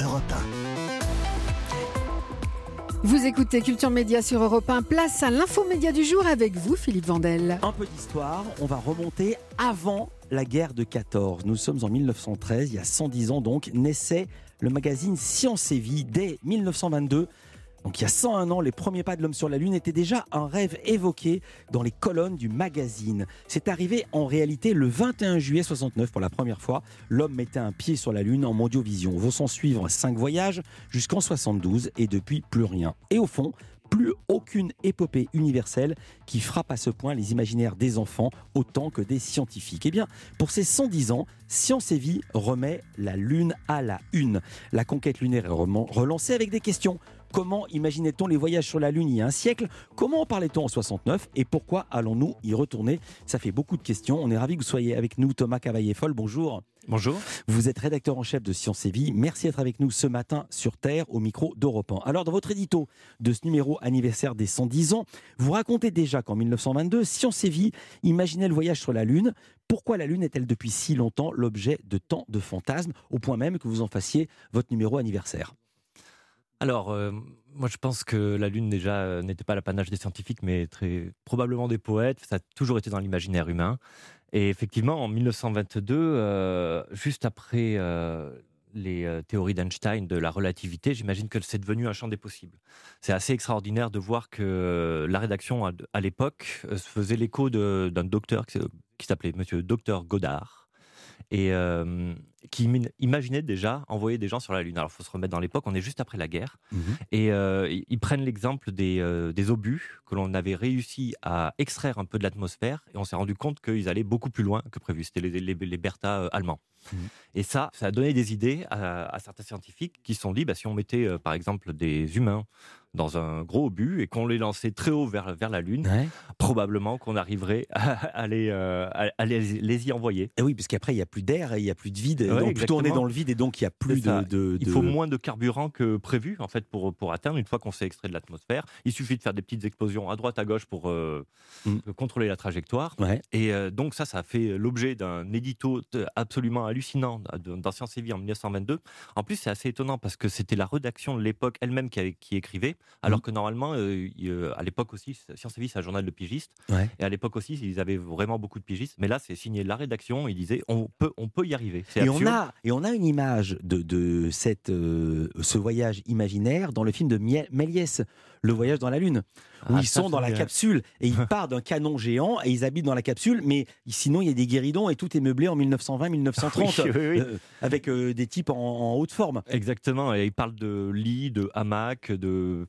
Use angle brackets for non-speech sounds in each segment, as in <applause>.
Europe Vous écoutez Culture Média sur Europe 1, place à l'infomédia du jour avec vous, Philippe Vandel. Un peu d'histoire, on va remonter avant la guerre de 14. Nous sommes en 1913, il y a 110 ans donc, naissait le magazine Science et Vie dès 1922. Donc il y a 101 ans, les premiers pas de l'homme sur la Lune étaient déjà un rêve évoqué dans les colonnes du magazine. C'est arrivé en réalité le 21 juillet 69 pour la première fois. L'homme mettait un pied sur la Lune en mondiovision. Vont s'en suivre cinq voyages jusqu'en 72 et depuis plus rien. Et au fond, plus aucune épopée universelle qui frappe à ce point les imaginaires des enfants autant que des scientifiques. Eh bien, pour ces 110 ans, Science et Vie remet la Lune à la une. La conquête lunaire est relancée avec des questions. Comment imaginait-on les voyages sur la Lune il y a un siècle? Comment en parlait-on en 69 Et pourquoi allons-nous y retourner? Ça fait beaucoup de questions. On est ravi que vous soyez avec nous, Thomas Cavaillé-Foll. Bonjour. Bonjour. Vous êtes rédacteur en chef de Science et Vie. Merci d'être avec nous ce matin sur Terre au micro d'Europe 1. Alors, dans votre édito de ce numéro anniversaire des 110 ans, vous racontez déjà qu'en 1922, Science et Vie imaginait le voyage sur la Lune. Pourquoi la Lune est-elle depuis si longtemps l'objet de tant de fantasmes, au point même que vous en fassiez votre numéro anniversaire? Alors, euh, moi je pense que la Lune déjà euh, n'était pas l'apanage des scientifiques, mais très probablement des poètes. Ça a toujours été dans l'imaginaire humain. Et effectivement, en 1922, euh, juste après les théories d'Einstein de la relativité, j'imagine que c'est devenu un champ des possibles. C'est assez extraordinaire de voir que la rédaction à, l'époque se faisait l'écho d'un docteur qui, s'appelait Monsieur Docteur Godard et qui imaginait déjà envoyer des gens sur la Lune. Alors, il faut se remettre dans l'époque, on est juste après la guerre, mmh et ils prennent l'exemple des, des, obus que l'on avait réussi à extraire un peu de l'atmosphère, et on s'est rendu compte qu'ils allaient beaucoup plus loin que prévu. C'était les, les, les Bertha allemands. Mmh. Et ça, ça a donné des idées à, certains scientifiques qui se sont dit, bah, si on mettait par exemple des humains dans un gros obus et qu'on les lançait très haut vers, vers la Lune, probablement qu'on arriverait <laughs> à, les, euh, à les, y envoyer. Et eh oui, parce qu'après, il n'y a plus d'air et il n'y a plus de vide. donc, plutôt on est dans le vide et donc il n'y a plus de, Il faut moins de carburant que prévu, en fait, pour, pour atteindre, une fois qu'on s'est extrait de l'atmosphère. Il suffit de faire des petites explosions à droite, à gauche pour euh, mm. contrôler la trajectoire. Et euh, donc, ça, ça a fait l'objet d'un édito absolument hallucinant dans Science et Vie en 1922. En plus, c'est assez étonnant parce que c'était la rédaction de l'époque elle-même qui, qui écrivait. Alors mmh. que normalement, euh, à l'époque aussi, Science et Vie, c'est un journal de pigistes. Et à l'époque aussi, ils avaient vraiment beaucoup de pigistes. Mais là, c'est signé la rédaction. Ils disaient, on peut, on peut y arriver. Et on, a, et on a une image de, de cette, euh, ce voyage imaginaire dans le film de Méliès, Le voyage dans la Lune, où ah, ils sont dans la capsule et ils <laughs> partent d'un canon géant et ils habitent dans la capsule. Mais sinon, il y a des guéridons et tout est meublé en 1920-1930 euh, avec des types en, en, haute forme. Exactement. Et ils parlent de lits, de hamacs, de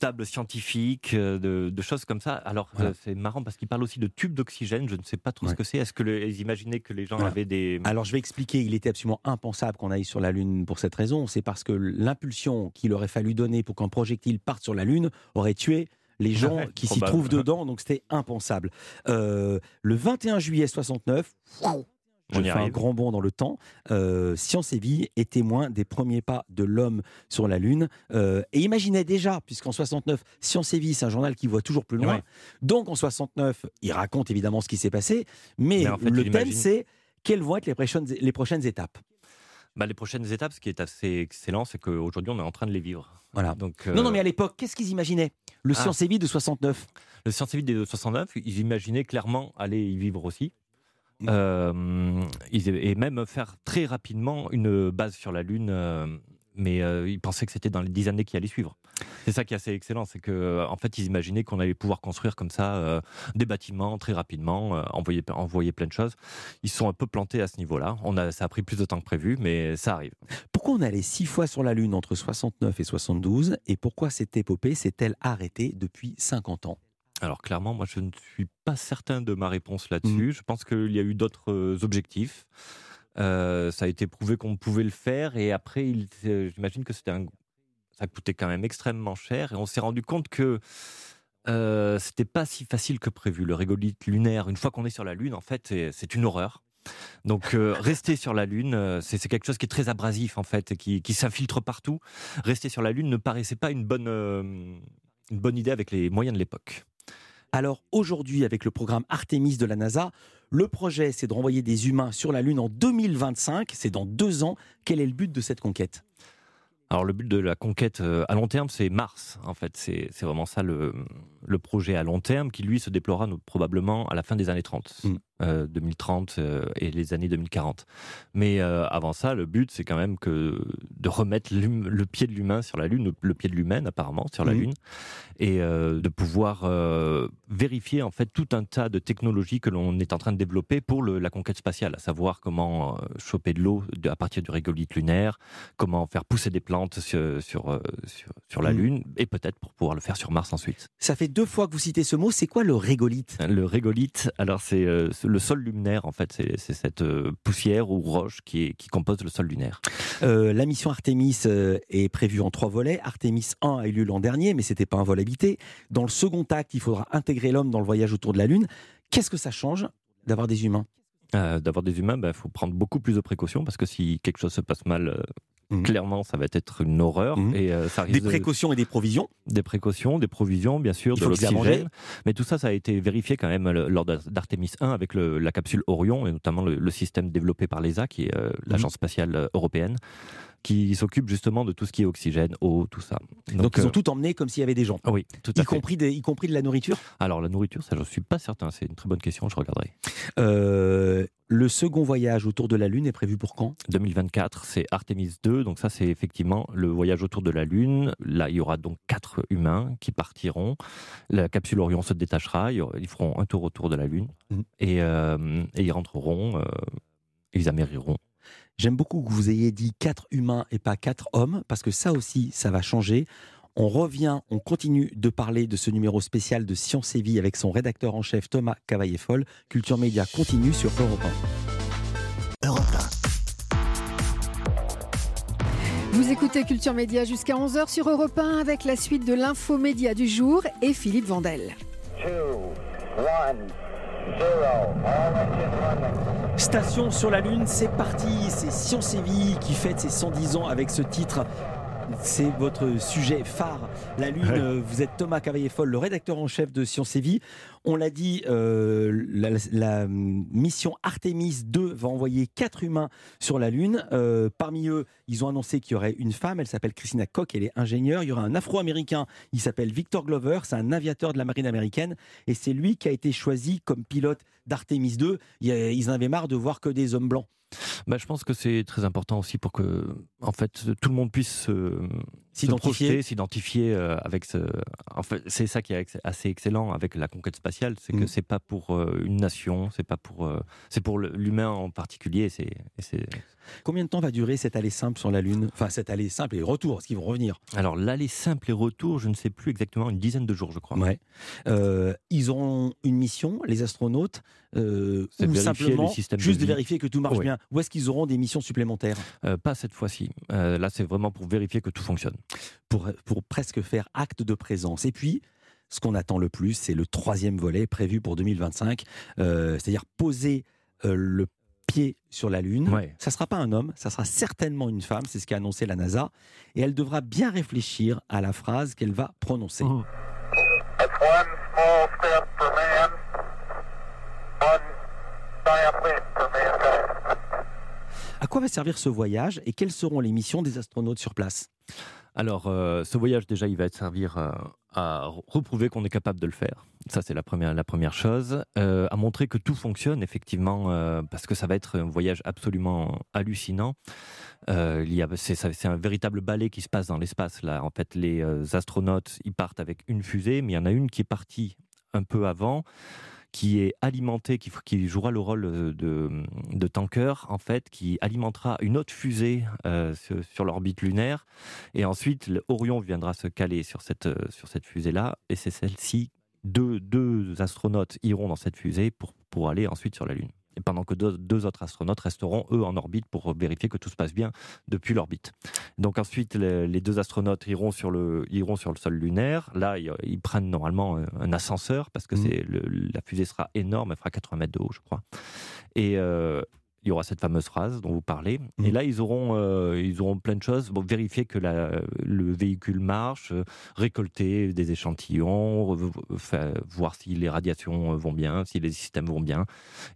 tables scientifiques, euh, de, choses comme ça. Alors, euh, c'est marrant parce qu'il parle aussi de tubes d'oxygène. Je ne sais pas trop ce que c'est. Est-ce que les, imaginaient que les gens avaient des. Alors, je vais expliquer. Il était absolument impensable qu'on aille sur la Lune pour cette raison. C'est parce que l'impulsion qu'il aurait fallu donner pour qu'un projectile parte sur la Lune aurait tué les <laughs> gens qui s'y trouvent <laughs> dedans, donc c'était impensable. Euh, le 21 juillet 69, je fais un grand bond dans le temps. Euh, Science et Vie est témoin des premiers pas de l'homme sur la Lune. Euh, et imaginez déjà, puisqu'en 69, Science et Vie, c'est un journal qui voit toujours plus loin. Donc en 69, il raconte évidemment ce qui s'est passé. Mais, le thème, c'est quelles vont être les prochaines, les prochaines étapes bah, les prochaines étapes, ce qui est assez excellent, c'est qu'aujourd'hui, on est en train de les vivre. Voilà. Donc, Non, non, mais à l'époque, qu'est-ce qu'ils imaginaient? Le ah. Science et Vie de 69 Le Science et Vie de 69, ils imaginaient clairement aller y vivre aussi. Mmh. Euh, et même faire très rapidement une base sur la Lune. Euh, mais euh, ils pensaient que c'était dans les dix années qui allaient suivre. C'est ça qui est assez excellent, c'est que en fait ils imaginaient qu'on allait pouvoir construire comme ça des bâtiments très rapidement, envoyer, envoyer plein de choses. Ils sont un peu plantés à ce niveau-là. On a, ça a pris plus de temps que prévu, mais ça arrive. Pourquoi on allait six fois sur la Lune entre 69 et 72 et pourquoi cette épopée s'est-elle arrêtée depuis 50 ans? Alors clairement, moi je ne suis pas certain de ma réponse là-dessus. Mmh. Je pense qu'il y a eu d'autres objectifs. Euh, ça a été prouvé qu'on pouvait le faire et après, euh, j'imagine que c'était un... ça coûtait quand même extrêmement cher et on s'est rendu compte que euh, c'était pas si facile que prévu. Le régolithe lunaire, une fois qu'on est sur la Lune, en fait, c'est une horreur. Donc <laughs> rester sur la Lune, c'est quelque chose qui est très abrasif en fait, qui, qui s'infiltre partout. Rester sur la Lune ne paraissait pas une bonne, une bonne idée avec les moyens de l'époque. Alors aujourd'hui, avec le programme Artemis de la NASA, le projet, c'est de renvoyer des humains sur la Lune en 2025. C'est dans deux ans. Quel est le but de cette conquête? Alors le but de la conquête euh, à long terme, c'est Mars, en fait. C'est vraiment ça le, le, projet à long terme qui, lui, se déploiera probablement à la fin des années 30. 2030 mm. euh, et les années 2040. Mais euh, avant ça, le but, c'est quand même que de remettre le pied de l'humain sur la Lune, le pied de l'humaine apparemment sur la mm. Lune, et de pouvoir vérifier en fait tout un tas de technologies que l'on est en train de développer pour le, la conquête spatiale, à savoir comment choper de l'eau à partir du régolithe lunaire, comment faire pousser des plantes sur, sur, euh, sur, la mm. Lune et peut-être pour pouvoir le faire sur Mars ensuite. Ça fait deux fois que vous citez ce mot. C'est quoi le régolithe? Le régolithe, alors c'est euh, le sol lunaire en fait. C'est cette euh, poussière ou roche qui, est, qui compose le sol lunaire. la mission Artemis est prévue en trois volets. Artemis 1 a eu lieu l'an dernier, mais c'était pas un vol habité. Dans le second acte, il faudra intégrer l'homme dans le voyage autour de la Lune. Qu'est-ce que ça change d'avoir des humains? D'avoir des humains, il ben, faut prendre beaucoup plus de précautions parce que si quelque chose se passe mal Mhm. Clairement, ça va être une horreur. Mhm. Et, euh, ça des précautions et des provisions? Des précautions, des provisions, bien sûr, de l'oxygène. Mais tout ça, ça a été vérifié quand même lors d'Artemis 1 avec la capsule Orion et notamment le, système développé par l'ESA, qui est euh, mhm. l'agence spatiale euh, européenne qui s'occupe justement de tout ce qui est oxygène, eau, tout ça. Donc, ils ont tout emmené comme s'il y avait des gens. Oui, tout à y Compris y compris de la nourriture Alors la nourriture, ça je ne suis pas certain. C'est une très bonne question, je regarderai. Le second voyage autour de la Lune est prévu pour quand? 2024, c'est Artemis 2, donc ça c'est effectivement le voyage autour de la Lune. Là, il y aura donc quatre humains qui partiront. La capsule Orion se détachera, ils feront un tour autour de la Lune mmh. euh, et, ils rentreront, euh, ils amériront. J'aime beaucoup que vous ayez dit quatre humains et pas quatre hommes, parce que ça aussi, ça va changer. On revient, on continue de parler de ce numéro spécial de Science et Vie avec son rédacteur en chef Thomas Cavaillé-Foll. Culture Média continue sur Europe 1. Europe 1. Vous écoutez Culture Média jusqu'à 11h sur Europe 1 avec la suite de l'infomédia du jour et Philippe Vandel. Station sur la Lune, c'est parti, c'est Science et Vie qui fête ses 110 ans avec ce titre c'est votre sujet phare, la Lune. Vous êtes Thomas Cavaillé-Foll, le rédacteur en chef de Science et Vie. On l'a dit, euh, la, mission Artemis 2 va envoyer quatre humains sur la Lune. Euh, parmi eux, ils ont annoncé qu'il y aurait une femme, elle s'appelle Christina Koch, elle est ingénieure. Il y aura un Afro-Américain, il s'appelle Victor Glover, c'est un aviateur de la marine américaine. Et c'est lui qui a été choisi comme pilote d'Artemis 2. Ils en avaient marre de voir que des hommes blancs. Bah, je pense que c'est très important aussi pour que, en fait, tout le monde puisse s'identifier, s'identifier euh, avec ce. En fait, c'est ça qui est assez excellent avec la conquête spatiale, c'est que mm. c'est pas pour euh, une nation, c'est pas pour, euh, c'est pour l'humain en particulier. C'est, Combien de temps va durer cette allée simple sur la Lune? Enfin, cette allée simple et retour, est-ce qu'ils vont revenir Alors, l'allée simple et retour, je ne sais plus exactement, une dizaine de jours, je crois. Ouais. ils auront une mission, les astronautes, ou simplement juste de, vérifier que tout marche bien. Ou est-ce qu'ils auront des missions supplémentaires? Pas cette fois-ci. là, c'est vraiment pour vérifier que tout fonctionne pour, pour presque faire acte de présence. Et puis, ce qu'on attend le plus, c'est le troisième volet prévu pour 2025, euh, c'est-à-dire poser euh, le pied sur la Lune. Ça ne sera pas un homme, ça sera certainement une femme, c'est ce qu'a annoncé la NASA, et elle devra bien réfléchir à la phrase qu'elle va prononcer. Oh. À quoi va servir ce voyage et quelles seront les missions des astronautes sur place? Alors, euh, ce voyage, déjà, il va servir euh, à reprouver qu'on est capable de le faire. Ça, c'est la première, la première chose. Euh, à montrer que tout fonctionne, effectivement, parce que ça va être un voyage absolument hallucinant. c'est, un véritable ballet qui se passe dans l'espace. Là, en fait, les astronautes, ils partent avec une fusée, mais il y en a une qui est partie un peu avant qui est alimenté, qui, jouera le rôle de, de, tanker, en fait, qui alimentera une autre fusée euh, sur, l'orbite lunaire. Et ensuite, Orion viendra se caler sur cette, sur cette fusée-là. Et c'est celle-ci, deux, deux astronautes iront dans cette fusée pour, pour aller ensuite sur la Lune pendant que deux, autres astronautes resteront, eux, en orbite pour vérifier que tout se passe bien depuis l'orbite. Donc ensuite, les, deux astronautes iront sur, le, iront sur le sol lunaire. Là, ils, prennent normalement un ascenseur parce que mmh. c'est la fusée sera énorme, elle fera 80 mètres de haut, je crois. Et, euh, il y aura cette fameuse phrase dont vous parlez. Et là, ils auront, euh, ils auront plein de choses. Bon, vérifier que la- le véhicule marche, euh, récolter des échantillons, voir si les radiations euh, vont bien, si les systèmes vont bien,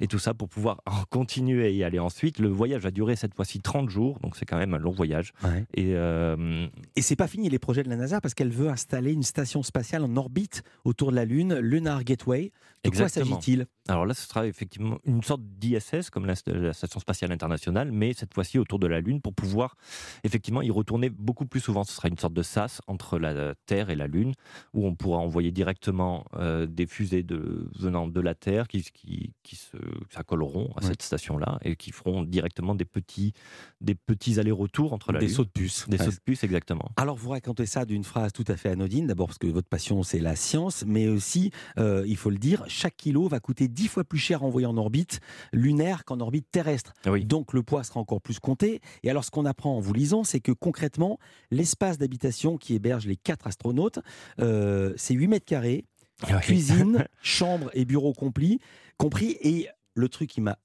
et tout ça pour pouvoir <laughs> en continuer et y aller ensuite. Le voyage va durer cette fois-ci 30 jours, donc c'est quand même un long voyage. Ouais. Et euh, Et c'est pas fini les projets de la NASA parce qu'elle veut installer une station spatiale en orbite autour de la Lune, Lunar Gateway. De quoi s'agit-il? Alors là, ce sera effectivement une sorte d'ISS, comme la, la Station Spatiale Internationale, mais cette fois-ci autour de la Lune pour pouvoir effectivement y retourner beaucoup plus souvent. Ce sera une sorte de sas entre la Terre et la Lune, où on pourra envoyer directement euh, des fusées de, venant de la Terre qui, qui, qui s'accoleront à Ouais. cette station-là et qui feront directement des petits, des petits allers-retours entre la Des Lune. sauts de puce. Des Ouais. sauts de puce, exactement. Alors vous racontez ça d'une phrase tout à fait anodine, d'abord parce que votre passion c'est la science, mais aussi, euh, il faut le dire, chaque kilo va coûter dix fois plus cher envoyé en orbite lunaire qu'en orbite terrestre. Oui. Donc le poids sera encore plus compté. Et alors ce qu'on apprend en vous lisant, c'est que concrètement, l'espace d'habitation qui héberge les quatre astronautes, euh, c'est 8 mètres carrés, cuisine, <laughs> chambre et bureau compris, compris. Et le truc qui m'a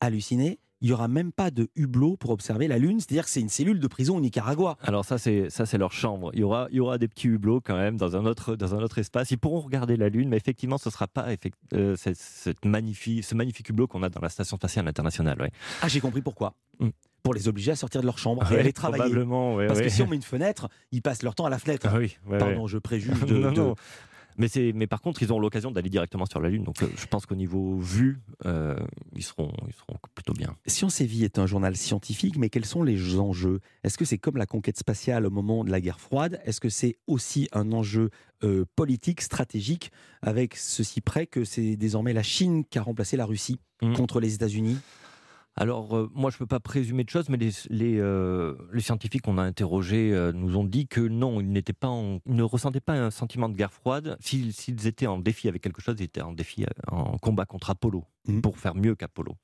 halluciné, il y aura même pas de hublot pour observer la Lune, c'est-à-dire que c'est une cellule de prison au Nicaragua. Alors ça c'est ça c'est leur chambre. Il y aura il y aura des petits hublots quand même dans un autre dans un autre espace. Ils pourront regarder la lune, mais effectivement ce sera pas effect- euh, cette, cette magnifique ce magnifique hublot qu'on a dans la station spatiale internationale. Ouais. Ah, j'ai compris pourquoi. Mm. Pour les obliger à sortir de leur chambre et Ouais, aller travailler. Probablement. ouais, Parce ouais. que si on met une fenêtre, ils passent leur temps à la fenêtre. Ah oui. Pardon, je préjuge <laughs> de. non, de- non. Mais, mais par contre, ils auront l'occasion d'aller directement sur la Lune. Donc, euh, je pense qu'au niveau vue, euh, ils, seront, ils seront plutôt bien. Science et Vie est un journal scientifique, mais quels sont les enjeux? Est-ce que c'est comme la conquête spatiale au moment de la guerre froide? Est-ce que c'est aussi un enjeu euh, politique, stratégique, avec ceci près que c'est désormais la Chine qui a remplacé la Russie Mm. contre les États-Unis? Alors, euh, moi, je ne peux pas présumer de choses, mais les, euh, scientifiques qu'on a interrogés euh, nous ont dit que non, ils, ne ressentaient pas un sentiment de guerre froide. S'ils, étaient en défi avec quelque chose, ils étaient en défi, en combat contre Apollo, Mhm. pour faire mieux qu'Apollo.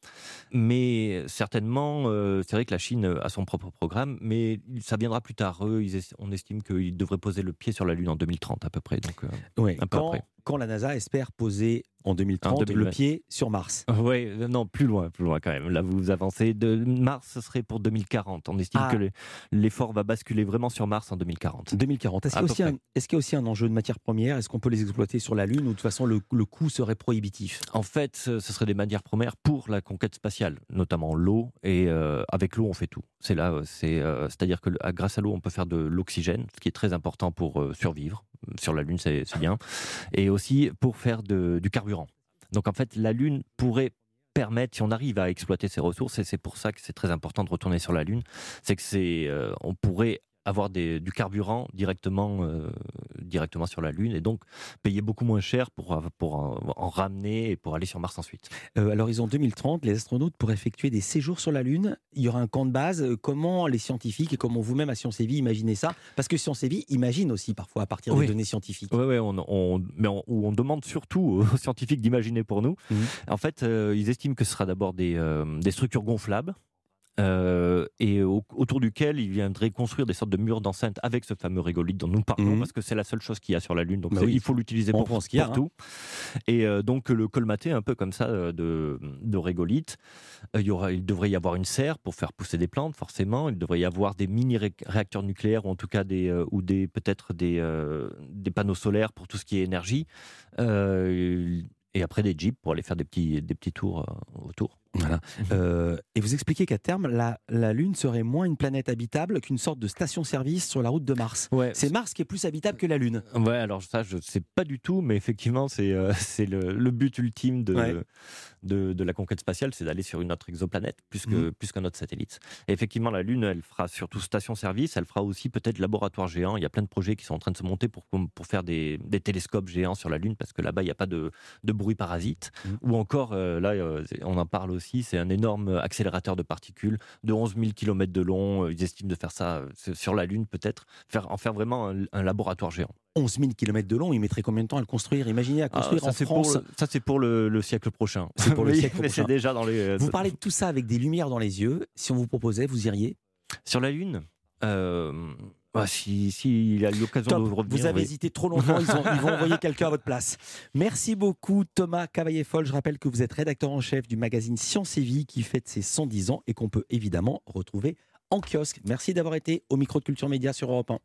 Mais certainement, euh, c'est vrai que la Chine a son propre programme, mais ça viendra plus tard. Eux, ils est- on estime qu'ils devraient poser le pied sur la Lune en 2030 à peu près. Donc, euh, Ouais. Un peu Quand, après. quand la NASA espère poser en 2030 En 2020. le pied sur Mars Oui, non, plus loin, plus loin quand même. Là, vous avancez. De Mars, ce serait pour 2040. On estime Ah. que le- l'effort va basculer vraiment sur Mars en 2040. 2040. Est-ce qu'il y, a aussi un- près. est-ce qu'il y a aussi un enjeu de matières premières Est-ce qu'on peut les exploiter sur la Lune ou de toute façon le, le coût serait prohibitif? En fait, ce serait des matières premières pour la conquête spatiale, notamment l'eau. Et euh, avec l'eau, on fait tout. C'est là, euh, c'est, euh, c'est-à-dire que grâce à l'eau, on peut faire de l'oxygène, ce qui est très important pour survivre. Sur la Lune, c'est bien. Et aussi pour faire du carburant. Donc en fait, la Lune pourrait permettre, si on arrive à exploiter ces ressources, et c'est pour ça que c'est très important de retourner sur la Lune, c'est que c'est, on pourrait avoir des- du carburant directement, euh, directement sur la Lune et donc payer beaucoup moins cher pour, av- pour en, en ramener et pour aller sur Mars ensuite. Euh, à l'horizon 2030, les astronautes pourraient effectuer des séjours sur la Lune. Il y aura un camp de base. Euh, Comment les scientifiques et comment vous-même à Sciences et Vie imaginez ça? Parce que Sciences et Vie imagine aussi parfois à partir Oui. des données scientifiques. On, on- mais on, on demande surtout aux <laughs> scientifiques d'imaginer pour nous. Mhm. En fait, euh, ils estiment que ce sera d'abord des, euh, des structures gonflables. Euh, et au- autour duquel ils viendraient construire des sortes de murs d'enceinte avec ce fameux régolithe dont nous parlons, Mhm. parce que c'est la seule chose qu'il y a sur la Lune, donc Bah oui. il faut l'utiliser pour, prend ce qu'il y a, pour hein. tout. Et euh, donc le colmater un peu comme ça euh, de, de régolithe. Euh, il, y aura, il devrait y avoir une serre pour faire pousser des plantes, forcément. Il devrait y avoir des mini-réacteurs nucléaires ou en tout cas des, ou des, peut-être des, des panneaux solaires pour tout ce qui est énergie. Et après des jeeps pour aller faire des petits, des petits tours autour. Voilà. Euh, et vous expliquez qu'à terme, la, la Lune serait moins une planète habitable qu'une sorte de station-service sur la route de Mars. Ouais, C'est Mars qui est plus habitable que la Lune. Ouais, alors ça, je sais pas du tout, mais effectivement, c'est euh, <laughs> le, le but ultime de, Ouais. de, de la conquête spatiale, c'est d'aller sur une autre exoplanète, plus Mhm. plus qu'un autre satellite. Et effectivement, la Lune, elle fera surtout station-service, elle fera aussi peut-être laboratoire géant. Il y a plein de projets qui sont en train de se monter pour, pour faire des, des télescopes géants sur la Lune, parce que là-bas, il n'y a pas de, de bruit parasite. Mhm. Ou encore, euh, là, euh, on en parle aussi, c'est un énorme accélérateur de particules de 11 000 km de long. Ils estiment de faire ça euh, sur la Lune, peut-être, faire, en faire vraiment un- un laboratoire géant. 11 000 km de long, il mettrait combien de temps à le construire Imaginez à Ah, construire ça, en c'est France. Pour le, ça, c'est pour le, le siècle prochain. <laughs> C'est pour le Oui, siècle mais prochain. c'est déjà dans les. Vous parlez de tout ça avec des lumières dans les yeux. Si on vous proposait, vous iriez? Sur la Lune, euh, Ah, si, si il a eu l'occasion de revenir. Vous avez oui. hésité trop longtemps, ils, ont- ils vont envoyer <laughs> quelqu'un à votre place. Merci beaucoup Thomas Cavaillé-Foll. Je rappelle que vous êtes rédacteur en chef du magazine Science et Vie qui fête ses 110 ans et qu'on peut évidemment retrouver en kiosque. Merci d'avoir été au micro de Culture Média sur Europe 1.